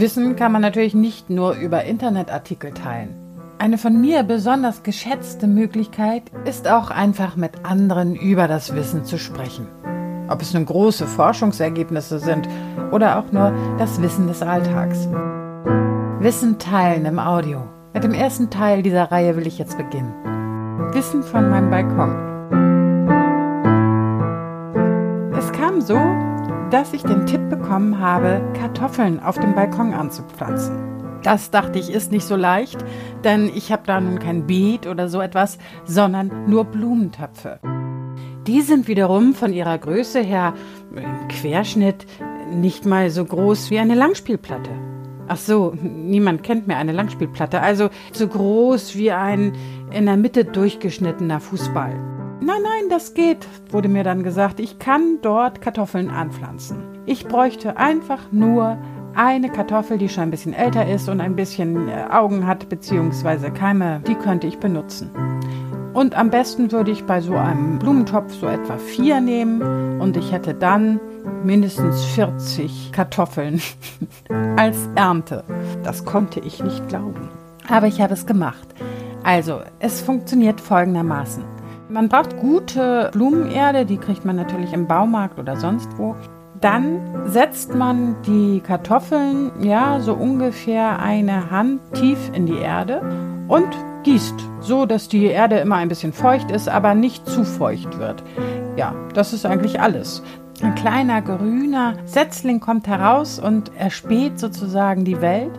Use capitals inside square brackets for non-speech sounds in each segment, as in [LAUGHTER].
Wissen kann man natürlich nicht nur über Internetartikel teilen. Eine von mir besonders geschätzte Möglichkeit ist auch einfach mit anderen über das Wissen zu sprechen. Ob es nun große Forschungsergebnisse sind oder auch nur das Wissen des Alltags. Wissen teilen im Audio. Mit dem ersten Teil dieser Reihe will ich jetzt beginnen. Wissen von meinem Balkon. So, dass ich den Tipp bekommen habe, Kartoffeln auf dem Balkon anzupflanzen. Das dachte ich ist nicht so leicht, denn ich habe da nun kein Beet oder so etwas, sondern nur Blumentöpfe. Die sind wiederum von ihrer Größe her im Querschnitt nicht mal so groß wie eine Langspielplatte. Ach so, niemand kennt mehr eine Langspielplatte, also so groß wie ein in der Mitte durchgeschnittener Fußball. Nein, nein, das geht, wurde mir dann gesagt. Ich kann dort Kartoffeln anpflanzen. Ich bräuchte einfach nur eine Kartoffel, die schon ein bisschen älter ist und ein bisschen äh, Augen hat, beziehungsweise Keime, die könnte ich benutzen. Und am besten würde ich bei so einem Blumentopf so etwa vier nehmen und ich hätte dann mindestens 40 Kartoffeln [LAUGHS] als Ernte. Das konnte ich nicht glauben. Aber ich habe es gemacht. Also, es funktioniert folgendermaßen. Man braucht gute Blumenerde, die kriegt man natürlich im Baumarkt oder sonst wo. Dann setzt man die Kartoffeln ja so ungefähr eine Hand tief in die Erde und gießt, so dass die Erde immer ein bisschen feucht ist, aber nicht zu feucht wird. Ja, das ist eigentlich alles. Ein kleiner grüner Setzling kommt heraus und erspäht sozusagen die Welt.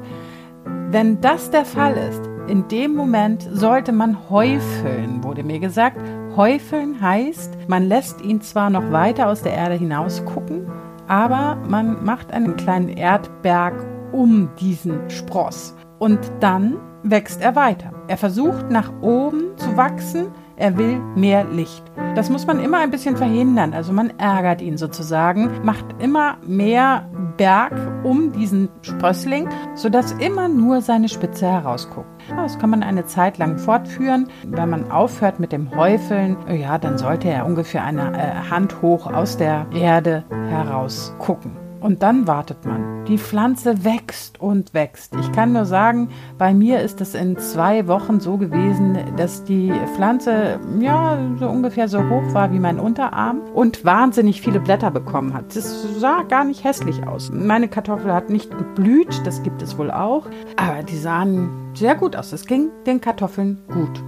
Wenn das der Fall ist, in dem Moment sollte man häufeln, wurde mir gesagt. Häufeln heißt, man lässt ihn zwar noch weiter aus der Erde hinaus gucken, aber man macht einen kleinen Erdberg um diesen Spross. Und dann wächst er weiter. Er versucht nach oben zu wachsen, er will mehr Licht. Das muss man immer ein bisschen verhindern. Also man ärgert ihn sozusagen, macht immer mehr Berg um diesen Sprössling, sodass immer nur seine Spitze herausguckt. Das kann man eine Zeit lang fortführen. Wenn man aufhört mit dem Häufeln, ja, dann sollte er ungefähr eine äh, Hand hoch aus der Erde heraus gucken. Und dann wartet man. Die Pflanze wächst und wächst. Ich kann nur sagen, bei mir ist es in zwei Wochen so gewesen, dass die Pflanze ja so ungefähr so hoch war wie mein Unterarm und wahnsinnig viele Blätter bekommen hat. Es sah gar nicht hässlich aus. Meine Kartoffel hat nicht geblüht, das gibt es wohl auch, aber die sahen sehr gut aus. Es ging den Kartoffeln gut.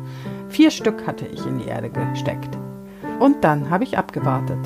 Vier Stück hatte ich in die Erde gesteckt. Und dann habe ich abgewartet.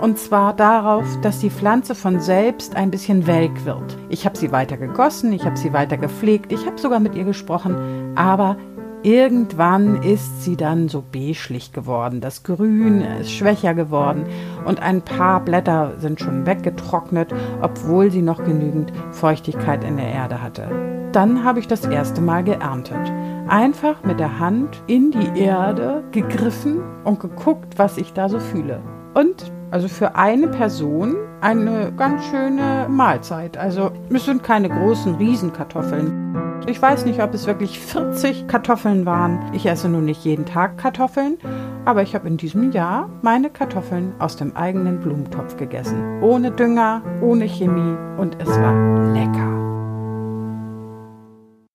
Und zwar darauf, dass die Pflanze von selbst ein bisschen welk wird. Ich habe sie weiter gegossen, ich habe sie weiter gepflegt, ich habe sogar mit ihr gesprochen, aber irgendwann ist sie dann so beschlich geworden. Das Grün ist schwächer geworden und ein paar Blätter sind schon weggetrocknet, obwohl sie noch genügend Feuchtigkeit in der Erde hatte. Dann habe ich das erste Mal geerntet. Einfach mit der Hand in die Erde gegriffen und geguckt, was ich da so fühle. Und also für eine Person eine ganz schöne Mahlzeit. Also es sind keine großen Riesenkartoffeln. Ich weiß nicht, ob es wirklich 40 Kartoffeln waren. Ich esse nun nicht jeden Tag Kartoffeln, aber ich habe in diesem Jahr meine Kartoffeln aus dem eigenen Blumentopf gegessen. Ohne Dünger, ohne Chemie und es war lecker.